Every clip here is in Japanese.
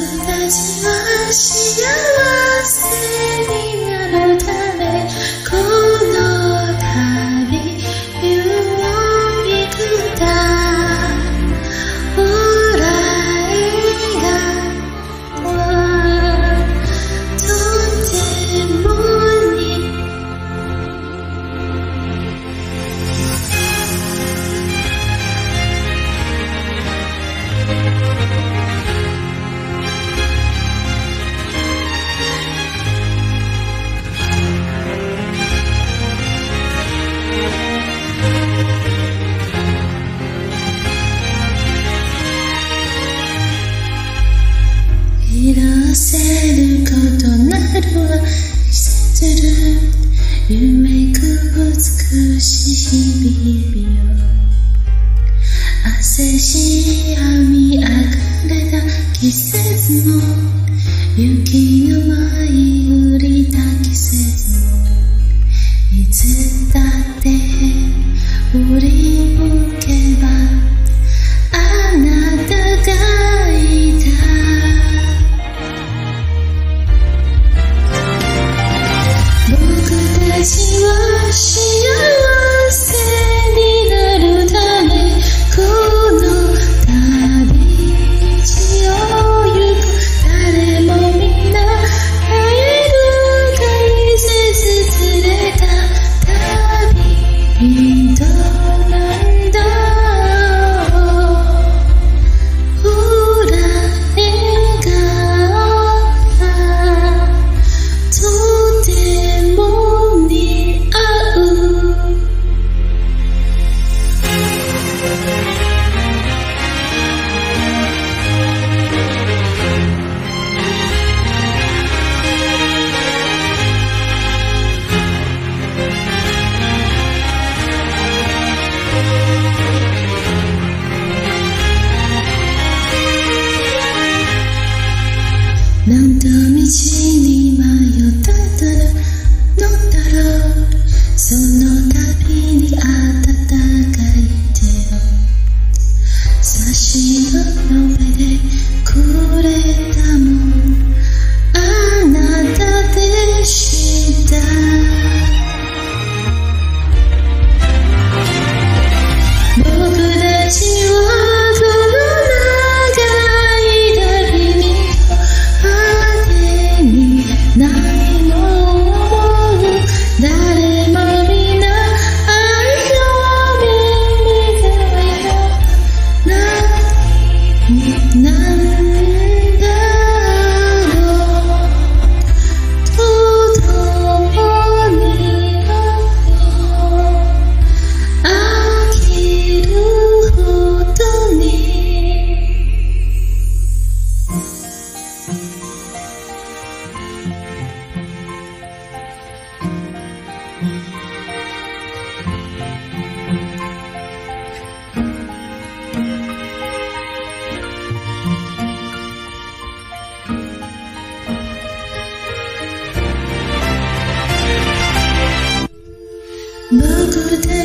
僕たちは幸せ。はする夢く美しい日々よ汗しあみあがれた季節も雪の舞い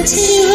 to